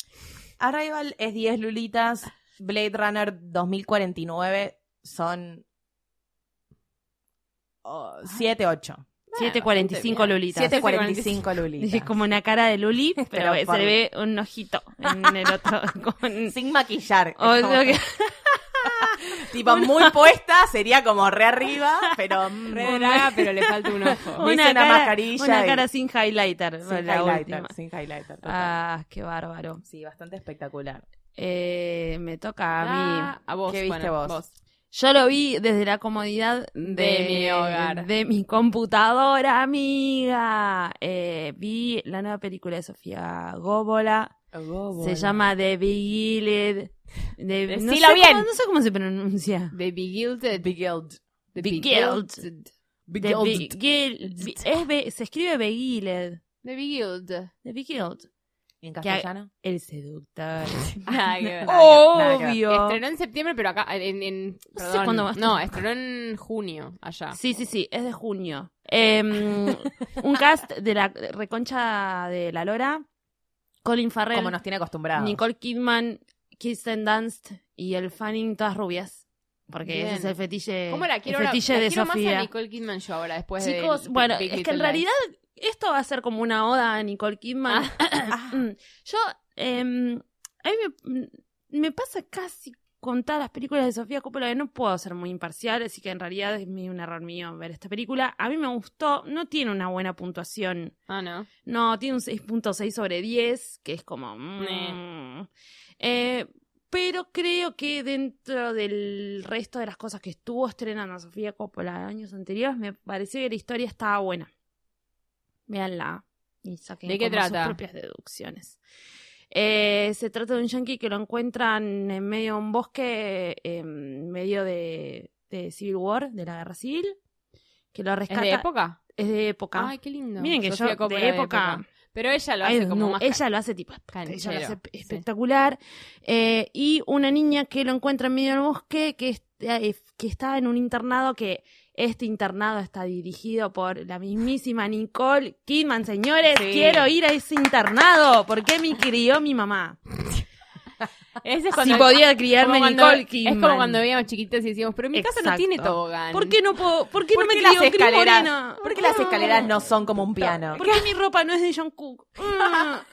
Arrival es 10 lulitas. Blade Runner 2049 son. 7, 8. 7.45 bien. lulitas. 7.45 lulitas. Dije como una cara de Luli, pero, Pero se por- le ve un ojito en el otro. Con... Sin maquillar. O Es como- que- tipo muy puesta, sería como re arriba, pero mm, Re pero le falta un ojo. Una, una cara, mascarilla una y- cara sin highlighter. sin la highlighter, última. sin highlighter. total. Ah, qué bárbaro. Sí, bastante espectacular. Eh, me toca a mí. Ah, a vos, ¿Qué viste bueno, vos? Yo lo vi desde la comodidad de, De mi hogar. De mi computadora, amiga. Eh, vi la nueva película de Sofía Góbola. Se llama The Beguiled. De, no, sé bien. Cómo, no sé cómo se pronuncia. The. Beguiled. The Beguiled. The Beguiled. Es Be- se escribe Beguiled. The Begilded. The Beguiled. ¿En Que- castellano? El seductor. Nada que ver. Obvio. Estrenó en septiembre, pero acá, en, en- sé cuándo va a no, estrenó en junio, allá. Sí, sí, sí, es de junio. Em, un cast de la reconcha de la Lora. Colin Farrell, Como nos tiene acostumbrados. Nicole Kidman, Kirsten Dunst y el Fanning todas rubias. Porque Bien. ese es el fetiche, ¿Cómo la el quiero, ahora- fetiche la de quiero más a Sofía. Nicole Kidman yo ahora, después de Chicos, bueno, es que en realidad esto va a ser como una oda a Nicole Kidman. Ah, Yo, em, a mí me, me pasa casi con todas las películas de Sofía Coppola que no puedo ser muy imparcial, así que en realidad es mi- un error mío ver esta película. A mí me gustó, no tiene una buena puntuación. Ah, no. No, tiene un 6.6 sobre 10, que es como... mm. Eh, pero creo que dentro del resto de las cosas que estuvo estrenando Sofía Coppola años anteriores, me pareció que la historia estaba buena. Véanla y saquen ¿De qué como sus trata? propias deducciones. Eh, se trata de un yankee que lo encuentran en medio de un bosque, en medio de, de Civil War, de la guerra civil, que lo ¿Es rescata. de época? Es de época. Ay, qué lindo. Miren que Sofía yo, Coppola de época, Pero ella lo Ay, hace como no, más... ella lo hace tipo ella lo hace sí. espectacular Eh, y una niña que lo encuentra en medio del bosque que, es- eh, que está en un internado que este internado está dirigido por la mismísima Nicole Kidman señores Sí. quiero ir a ese internado ¿por qué me crió mi mamá? Ese es si podía criarme cuando- Nicole Kidman Es como cuando veíamos chiquitos y decíamos, pero mi casa no tiene tobogán. ¿por qué no puedo? ¿por qué ¿Por no me crió escaleras? Morena? ¿Por qué las escaleras no son como un piano? ¿por qué mi ropa no es de John Cook? Mm,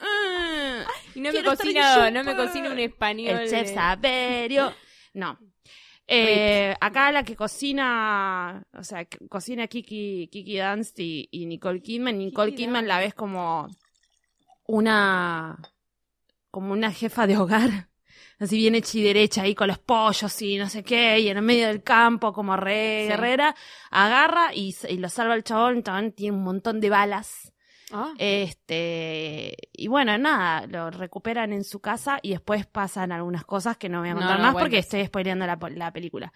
mm. Y no me Quiero cocina, no me cocina un español. El chef Saverio. No. Eh, acá la que cocina, o sea, cocina Kiki, Kiki Dunst y, y Nicole Kidman. Nicole Kiki Kidman la ves como una, como una jefa de hogar. Así bien hecha y derecha ahí con los pollos y no sé qué, y en el medio del campo como re Sí. guerrera, agarra y lo salva el chabón, el chabón tiene un montón de balas. Ah, Este, y bueno, nada, lo recuperan en su casa y después pasan algunas cosas que no voy a contar no más porque estoy spoileando la, película.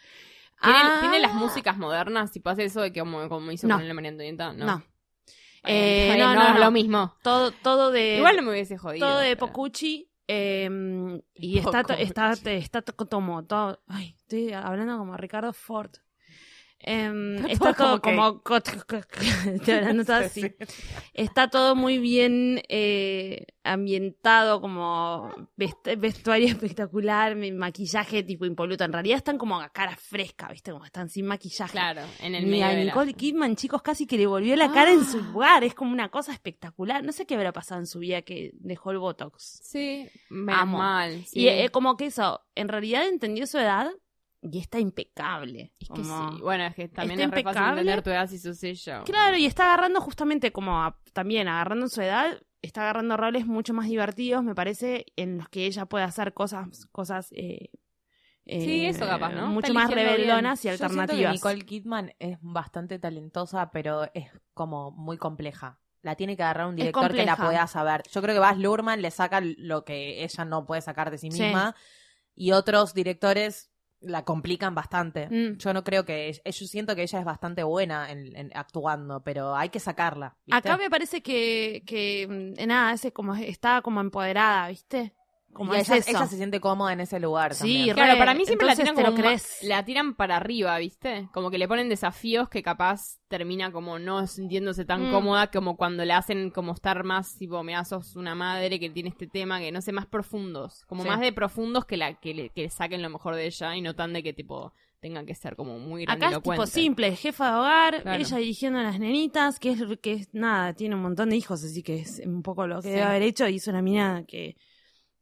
¿Tiene, Ah, tiene las músicas modernas? Si pasa eso de que como, como hizo No. con la María Antonieta, no. No. Está Eh, está no, no, lo mismo. Todo, todo de. Igual no me hubiese jodido. todo de Pocucci. Eh, y está, está, está to- como todo. Ay, estoy hablando como Ricardo Ford. Em, Está todo como como. estoy hablando todo así. Está todo muy bien eh, ambientado, como vest- vestuario espectacular, maquillaje tipo impoluto. En realidad están como a cara fresca, ¿viste? Como están sin maquillaje. Claro, en el medio a de la- Nicole Kidman, chicos, casi que le volvió la cara en su Ah. lugar. Es como una cosa espectacular. No sé qué habrá pasado en su vida que dejó el Botox. Sí, Amo. mal. sí. Y eh, como que eso, en realidad entendió su edad y está impecable. Es que Como- sí. Bueno, es que también está es re fácil impecable. entender tu edad si sos ella. Claro, y está agarrando justamente como a- también agarrando su edad, está agarrando roles mucho más divertidos, me parece, en los que ella puede hacer cosas, cosas eh, eh, Sí, eso capaz, ¿no? Mucho Está más rebeldonas y Yo siento que alternativas. Nicole Kidman es bastante talentosa, pero es como muy compleja. La tiene que agarrar un director que la pueda saber. Yo creo que Baz Luhrmann le saca lo que ella no puede sacar de sí Sí. misma y otros directores la complican bastante. Mm. Yo no creo que yo siento que ella es bastante buena en, en actuando, pero hay que sacarla. ¿viste? Acá me parece que, que mm, nada, ese como está como empoderada, ¿viste? Como Y es ella, ella se siente cómoda en ese lugar. Sí, también. Claro, para mí siempre la tiran como crees. la tiran para arriba, ¿viste? Como que le ponen desafíos que capaz termina como no sintiéndose tan Mm. cómoda como cuando le hacen como estar más tipo, sos una madre que tiene este tema, que no sé, más profundos, como Sí. más de profundos que la que le, que le saquen lo mejor de ella y no tan de que tipo tengan que ser como muy Acá es tipo simple, jefa de hogar, Claro. ella dirigiendo a las nenitas, que es, que es nada, tiene un montón de hijos, así que es un poco lo que Sí. debe haber hecho. Hizo una mina que,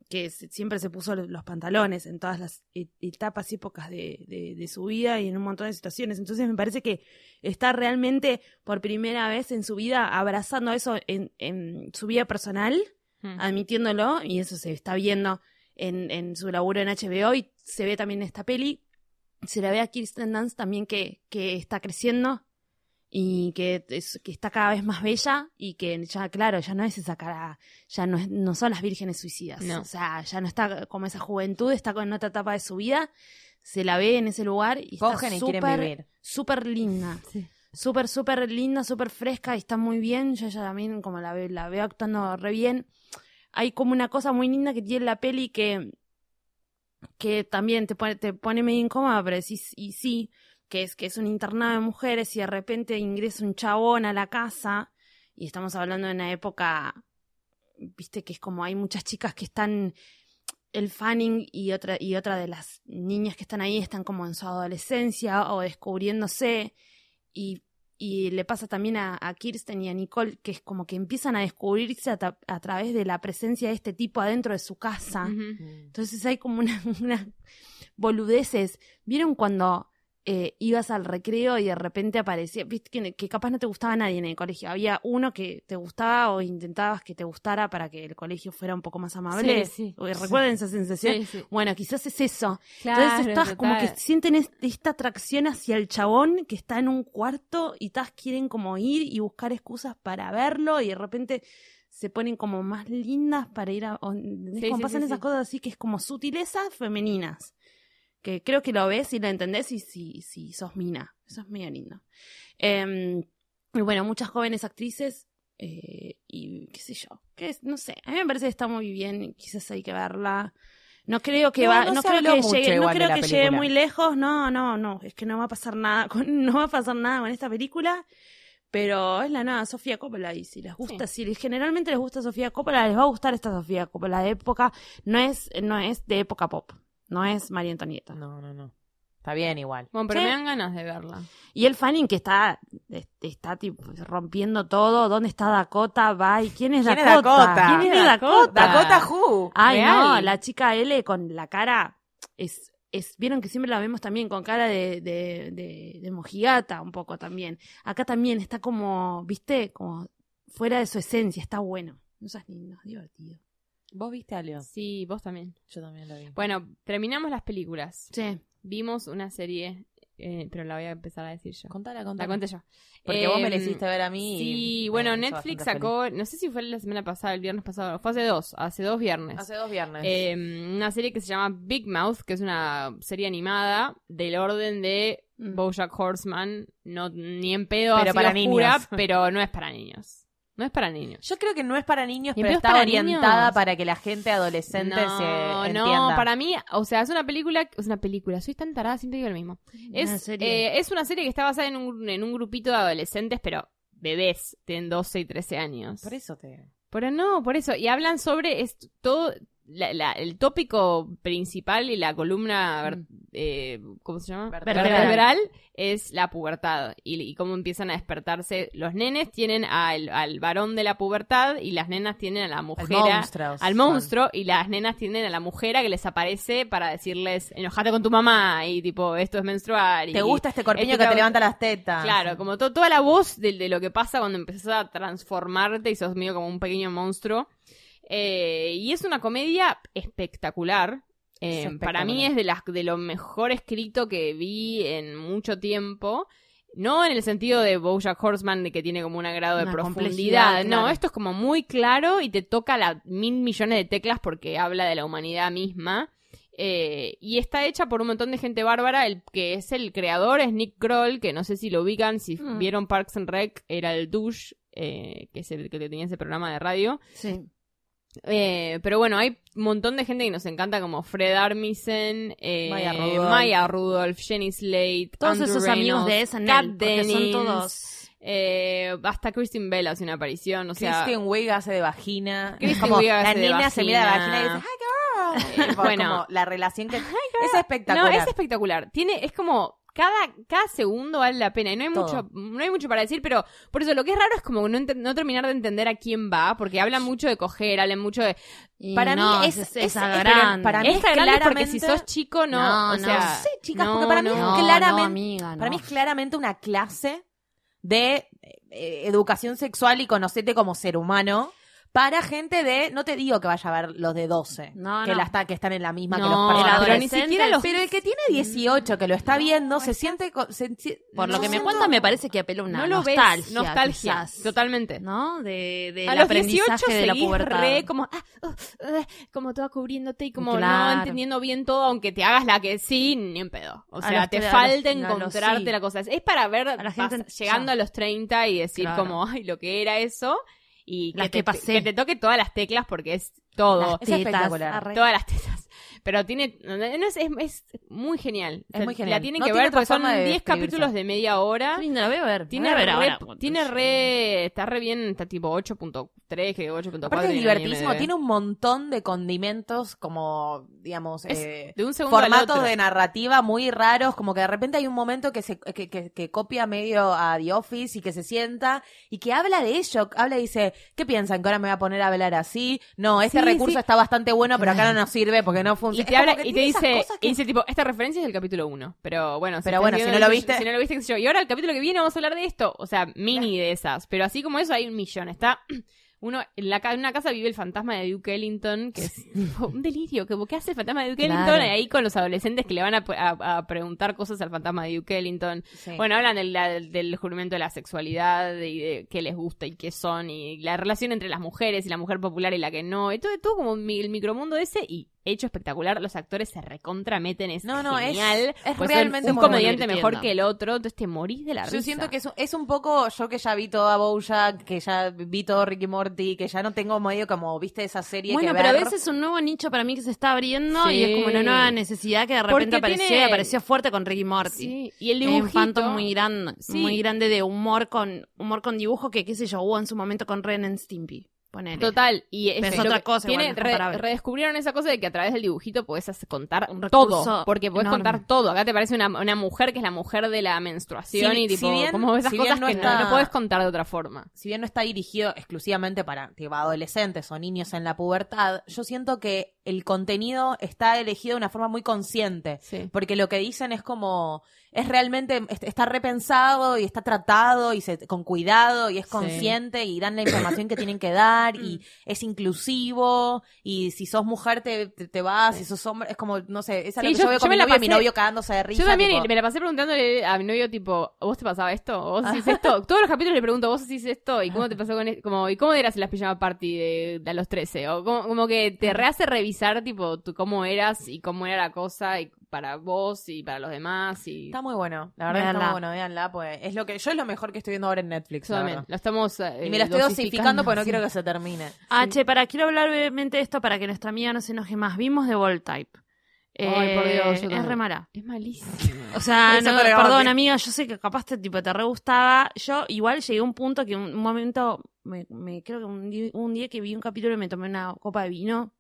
que siempre se puso los pantalones en todas las e- etapas y épocas de, de- de su vida y en un montón de situaciones. Entonces me parece que está realmente por primera vez en su vida abrazando eso en, en su vida personal Mm. admitiéndolo, y eso se está viendo en, en su laburo en HBO y se ve también en esta peli. Se la ve a Kirsten Dunst también que, que está creciendo y que, es- que está cada vez más bella y que ya, claro, ya no es esa cara, ya no, es- no son las vírgenes suicidas. No. O sea, ya no está como esa juventud, está con otra etapa de su vida. Se la ve en ese lugar y Cogen está súper, súper linda. Sí. Súper, súper linda, súper fresca y está muy bien. Yo ya también como la, ve- la veo actuando re bien. Hay como una cosa muy linda que tiene la peli que, que también te pone, te pone medio incómoda, pero decís, y sí, que es que es un internado de mujeres y de repente ingresa un chabón a la casa y estamos hablando de una época, viste que es como hay muchas chicas que están el Fanning y otra y otra de las niñas que están ahí están como en su adolescencia o descubriéndose y, y le pasa también a, a Kirsten y a Nicole que es como que empiezan a descubrirse a, través de la presencia de este tipo adentro de su casa. Mm. Entonces hay como una, unas boludeces. ¿Vieron cuando eh, ibas al recreo y de repente aparecía, viste que, que capaz no te gustaba nadie en el colegio? Había uno que te gustaba o intentabas que te gustara para que el colegio fuera un poco más amable. Sí, sí. ¿O- ¿Recuerdan esa sensación? Sí, sí. Bueno, quizás es eso. Claro, Entonces estás como que sienten es- esta atracción hacia el chabón que está en un cuarto y todas quieren como ir y buscar excusas para verlo y de repente se ponen como más lindas para ir a... o- ¿entendés? Sí, como sí, pasan sí, esas cosas así que es como sutilezas femeninas. Que creo que lo ves y lo entendés y si, si sos mina. Eso es medio lindo. Em, y bueno, muchas jóvenes actrices eh, y qué sé yo. Que es, no sé, a mí me parece que está muy bien. Quizás hay que verla. No creo que No, va, no creo que llegue, no creo que llegue muy lejos, no, no, no, es que no va a pasar nada con, no va a pasar nada con esta película, pero es la nueva Sofía Coppola y si les gusta, si generalmente les gusta Sofía Coppola, les va a gustar esta Sofía Coppola de época, no es, no es de época pop, no es María Antonieta. No, no, no. Está bien igual. Bueno, pero Sí. me dan ganas de verla. Y el Fanning que está, este, está tipo rompiendo todo, ¿dónde está Dakota? Bye, ¿quién es ¿Quién es Dakota? Dakota? ¿Quién es ¿Quién es Dakota? Dakota? Dakota Who. Ay, Real. no, la chica L con la cara es, es, vieron que siempre la vemos también con cara de, de, de, de mojigata un poco también. Acá también está como, viste, como fuera de su esencia, está bueno. Eso es lindo, divertido. ¿Vos viste algo? Sí, vos también. Yo también lo vi. Bueno, terminamos las películas. Sí. Vimos una serie, eh, pero la voy a empezar a decir yo. Contala, La contala. cuento yo. Porque vos me la Em, hiciste ver a mí. Sí, bueno, Netflix sacó, no sé si fue la semana pasada, el viernes pasado, fue hace dos, hace dos viernes. Hace dos viernes. Eh, una serie que se llama Big Mouth, que es una serie animada del orden de Mm. BoJack Horseman, no ni en pedo Pero así para oscura, niños. pero no es para niños. No es para niños. Yo creo que no es para niños, ¿Y pero es está para orientada niños? para que la gente adolescente se No, entienda. no, para mí, o sea, es una película, es una película, soy tan tarada, siento que digo lo mismo. Es, Una serie. eh, es una serie que está basada en un, en un grupito de adolescentes, pero bebés, tienen 12 y 13 años. Por eso te... Pero no, por eso. Y hablan sobre es todo la- la- el tópico principal y la columna, ver- eh, ¿cómo se llama? Vertebral. Vertebral es la pubertad y, y cómo empiezan a despertarse. Los nenes tienen al, al varón de la pubertad y las nenas tienen a la mujer. Al monstruo y las nenas tienen a la mujer que les aparece para decirles enojate con tu mamá y tipo esto es menstrual. y- ¿Te gusta este corpiño este que te levanta las tetas? Claro, como to- toda la voz de, de lo que pasa cuando empezás a transformarte y sos medio como un pequeño monstruo. Eh, y es una comedia espectacular. Eh, Es. Para mí es de, las, de lo mejor escrito que vi en mucho tiempo. No en el sentido de Bojack Horseman, de que tiene como un grado de Una profundidad. No, claro. esto es como muy claro y te toca la mil millones de teclas porque habla de la humanidad misma. Eh, y está hecha por un montón de gente bárbara. El que es el creador es Nick Kroll, que no sé si lo ubican, si Mm. vieron Parks and Rec, era el douche, eh, que es el que tenía ese programa de radio. Sí. Eh, pero bueno, hay un montón de gente que nos encanta, como Fred Armisen, eh, Maya Rudolph. Maya Rudolph, Jenny Slate, Todos Andrew esos amigos de SNL, porque son Dennings, todos... eh, hasta Kristen Bell hace una aparición, o sea, Kristen Wiig hace de vagina. Kristen como la hace de se mira de vagina. y dice, ¡Hi, girl! Tipo, Bueno. como la relación que... Es espectacular. No, es espectacular. Tiene, es como cada, cada segundo vale la pena. Y no hay Todo. mucho, no hay mucho para decir, pero por eso lo que es raro es como no, terminar de entender a quién va, porque hablan mucho de coger, hablan mucho de. Y Para mí no, es- es, es- esa es- grande. para mí Es es grande porque claramente- si sos chico, no. No, o no. sea, Sí, chicas, no, porque para mí es claramente... no, amiga, Para mí es claramente una clase de eh, educación sexual y conocerte como ser humano para gente de, no te digo que vaya a ver los de 12, No, que, no. la está, que están en la misma que los personajes. pero ni siquiera los. Pero el que tiene 18, que lo está viendo, se siente... se Por lo que me cuenta, me parece que apela a una no lo nostalgia. ves. Nostalgia. quizás, Totalmente. ¿No? De, del a los aprendizaje 18 de la pubertad. re como, ah, uh, uh, como toda cubriéndote y como no entendiendo bien todo, aunque te hagas la que sí, ni en pedo. O A sea, te a falta los- a encontrarte sí. la cosa. Es para ver la gente llegando ya. a los 30 y decir Claro. como, ay, lo que era eso. Y Las que, te, que pasé. que te toque todas las teclas porque es todo. Las Es tetas, espectacular. arre. Todas las tetas. Pero tiene. no, es, es, es muy genial. Es muy genial. La tienen No que tiene ver porque son forma de 10 describirse. capítulos de media hora. La voy a ver. Tiene a ver re, ahora, porque- tiene re, está re bien, está tipo 8.3, que 8.4. Aparte es IMDb. tiene un montón de condimentos como, digamos, eh, de un segundo formatos de narrativa muy raros, como que de repente hay un momento que se que, que- que copia medio a The Office y que se sienta y que habla de ello, habla y dice, ¿qué piensan? ¿Que ahora me voy a poner a hablar así? No, este Sí, recurso sí. está bastante bueno, pero acá no nos sirve porque no funciona. Y te, habla, y dice, que- y dice tipo, esta referencia es del capítulo 1. Pero bueno, Pero estás bueno, si no lo viste- Si no lo viste, qué sé yo. Y ahora el capítulo que viene vamos a hablar de esto. O sea, mini de esas. Pero así como eso hay un millón. Está uno, en, la, en una casa vive el fantasma de Duke Ellington, que es un delirio. Que, ¿Qué hace el fantasma de Duke Claro. Ellington? Y ahí con los adolescentes que le van a, a- a preguntar cosas al fantasma de Duke Ellington. Sí. Bueno, hablan del, del descubrimiento de la sexualidad y de qué les gusta y qué son y la relación entre las mujeres y la mujer popular y la que no. Y todo, todo como el micromundo ese y hecho espectacular. Los actores se recontrameten, es No, no, es- genial. es pues son realmente un muy comediante mejor que el otro, entonces te morís de la risa. Yo siento que es, un- es un poco, yo que ya vi toda Bojack, que ya vi todo Ricky Morty, que ya no tengo medio como, viste, esa serie Bueno, que pero a veces es un nuevo nicho para mí que se está abriendo Sí. y es como una nueva necesidad que de repente Porque apareció tiene- y apareció fuerte con Ricky Morty. Sí, y el Es un dibujito... phantom muy grande, Sí. muy grande de humor con humor con dibujo que qué sé yo hubo en su momento con Ren and Stimpy. Ponele. Total, y es, Pero es lo otra que cosa, tiene, igual, re- redescubrieron esa cosa de que a través del dibujito podés contar todo, porque podés enorme. contar todo. Acá te parece una, una mujer que es la mujer de la menstruación Si- y tipo, si bien- como esas si cosas no que está- no, no podés contar de otra forma. si bien no está dirigido exclusivamente para tipo, adolescentes o niños en la pubertad, yo siento que el contenido está elegido de una forma muy consciente. Sí. Porque lo que dicen es como, es realmente, est- está repensado y está tratado y se, con cuidado y es consciente y dan la información que tienen que dar y es inclusivo y si sos mujer te, te, te vas, si sos hombre, es como, no sé, esa es Sí, lo que yo- yo, veo yo con me mi novio, y mi pasé- novio cagándose de risa. Yo también tipo, me la pasé preguntándole a mi novio, tipo, ¿vos te pasaba esto? ¿Vos hacís esto? Todos los capítulos le pregunto, ¿vos hacís esto? ¿Y cómo te pasó con esto? Como, ¿Y cómo eras en las pijama party de, de a los 13? O como, como que te rehace revisar, tipo, tú, cómo eras y cómo era la cosa y para vos y para los demás. Y Está muy bueno. La verdad está muy bueno, véanla, pues es lo que yo es lo mejor que estoy viendo ahora en Netflix. Yo la también, verdad. lo estamos. eh, Y me la estoy dosificando porque no quiero que se termine. Ah, che, para, quiero hablar brevemente de esto para que nuestra amiga no se enoje más. Vimos The Bold Type. Ay, por Eh, Dios, yo es también. re mala. Es malísimo. O sea, no, perdón, amiga, yo sé que capaz te, tipo, te re gustaba. Yo igual llegué a un punto que un, un momento, me, me- creo que un día, un día que vi un capítulo y me tomé una copa de vino.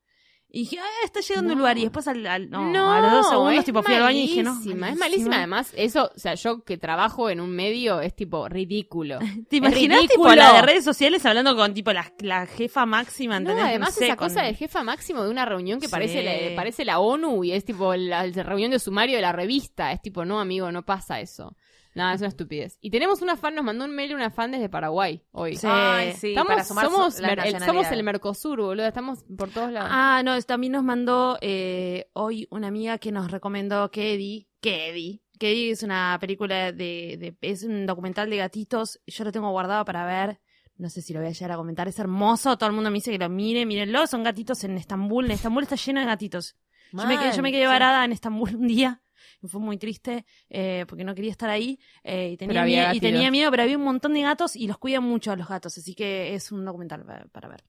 Y dije, ah, está llegando el lugar. Y después al, al- no, a los dos segundos, tipo, fui al baño y dije, no. malísima, Es malísima. Además, eso, o sea, yo que trabajo en un medio es tipo ridículo. ¿Te imaginas, tipo, la de redes sociales hablando con, tipo, la, la jefa máxima, No, ¿entendés? además sé, esa con- cosa de jefa máximo de una reunión que Sí. parece, la, parece la ONU y es tipo la, la reunión de sumario de la revista. Es tipo, no, amigo, no pasa eso. Nada, es una estupidez. Y tenemos una fan, nos mandó un mail una fan desde Paraguay hoy. Sí. Ay, sí, Estamos, para sumar somos, mer- el, somos el Mercosur, boludo. Estamos por todos lados. Ah, no, también nos mandó eh, hoy una amiga que nos recomendó Kedi. Kedi. Kedi es una película de, de- es un documental de gatitos. Yo lo tengo guardado para ver. No sé si lo voy a llegar a comentar. Es hermoso. Todo el mundo me dice que lo mire. Mírenlo. Son gatitos en Estambul. En Estambul está lleno de gatitos. Yo me, quedé, yo me quedé sí. varada en Estambul un día. Y Fue muy triste eh, porque no quería estar ahí eh, y, tenía Pero había mie- y tenía miedo, pero había un montón de gatos y los cuidan mucho a los gatos, así que es un documental pa- para, ver.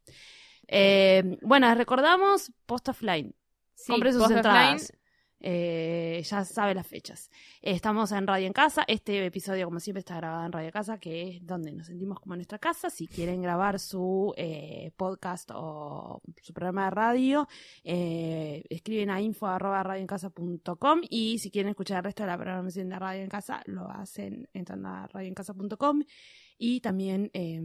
Eh, bueno, recordamos Post Offline. Sí, Compre sus Post entradas. Eh, ya sabe las fechas. Eh, estamos en Radio en Casa. Este episodio, como siempre, está grabado en Radio en Casa, que es donde nos sentimos como en nuestra casa. Si quieren grabar su eh, podcast o su programa de radio, escriben a info.radioencasa.com y si quieren escuchar el resto de la programación de Radio en Casa, lo hacen entrando a radioencasa.com y también, eh,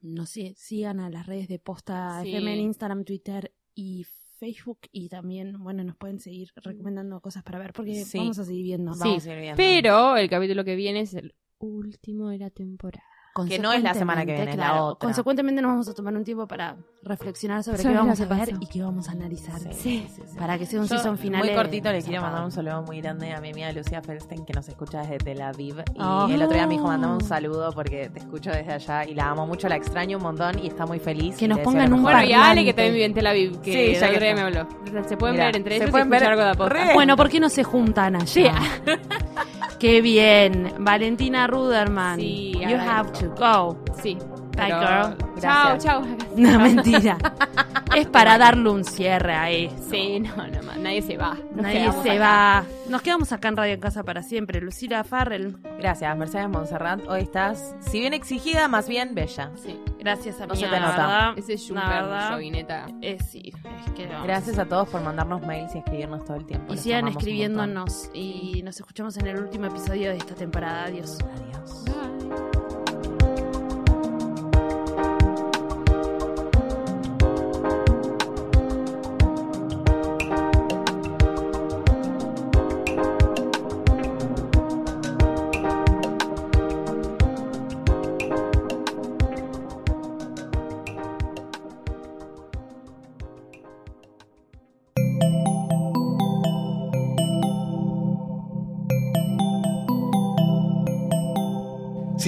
no sé, sigan a las redes de Posta Sí. FM en Instagram, Twitter y Facebook y también, bueno, nos pueden seguir recomendando cosas para ver porque Sí. vamos a seguir viendo. Vamos a ir viendo. Pero el capítulo que viene es el último de la temporada. Que no es la semana que viene, es la Claro, otra. Consecuentemente nos vamos a tomar un tiempo para reflexionar sobre, Sobre qué vamos a ver y qué vamos a analizar. Sí. Para que sea un Yo, season final. Muy cortito, le quiero mandar un saludo muy grande a mi amiga Lucía Felstein, que nos escucha desde Tel Aviv. Y Oh. el otro día me dijo, mandame un saludo porque te escucho desde allá y la amo mucho, la extraño un montón y está muy feliz. Que nos pongan un. Bueno, y. Ale, que también vive en Tel Aviv, que Sí, ya el otro que día está. me habló. Se pueden Mirá, ver entre ellos y pueden ver escuchar algo de Bueno, ¿por qué no se juntan allá? Qué bien. Valentina Ruderman. Sí, you have to go. Sí. Bye, girl. Chao, chao. No, mentira. es para darle un cierre a esto. Sí, no, no, más, nadie se va. Nos Nadie se acá. va. Nos quedamos acá en Radio en Casa para siempre. Lucila Farrell. Gracias, Mercedes Monserrat. Hoy estás, si bien exigida, más bien bella. Sí. Gracias a No se te nota. Ese es Jovineta. eh, sí, es que no. Gracias a todos por mandarnos mails y escribirnos todo el tiempo. Y Los sigan escribiéndonos. Y nos escuchamos en el último episodio de esta temporada. Adiós. Adiós. Si